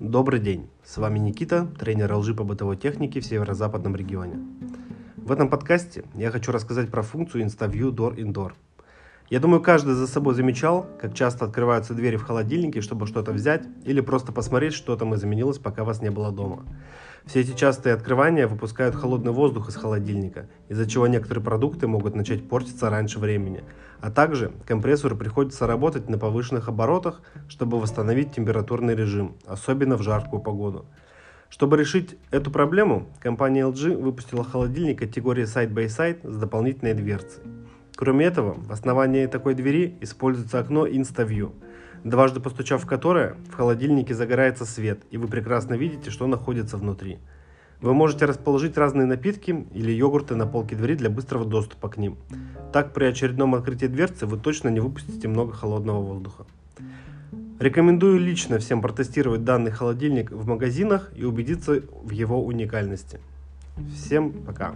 Добрый день, с вами Никита, тренер ЛЖ по бытовой технике в северо-западном регионе. В этом подкасте я хочу рассказать про функцию InstaView Door Indoor. Я думаю, каждый за собой замечал, как часто открываются двери в холодильнике, чтобы что-то взять или просто посмотреть, что там изменилось, пока вас не было дома. Все эти частые открывания выпускают холодный воздух из холодильника, из-за чего некоторые продукты могут начать портиться раньше времени. А также компрессору приходится работать на повышенных оборотах, чтобы восстановить температурный режим, особенно в жаркую погоду. Чтобы решить эту проблему, компания LG выпустила холодильник категории Side-by-Side с дополнительной дверцей. Кроме этого, в основании такой двери используется окно InstaView – дважды постучав в которое, в холодильнике загорается свет, и вы прекрасно видите, что находится внутри. Вы можете расположить разные напитки или йогурты на полке двери для быстрого доступа к ним. Так при очередном открытии дверцы вы точно не выпустите много холодного воздуха. Рекомендую лично всем протестировать данный холодильник в магазинах и убедиться в его уникальности. Всем пока!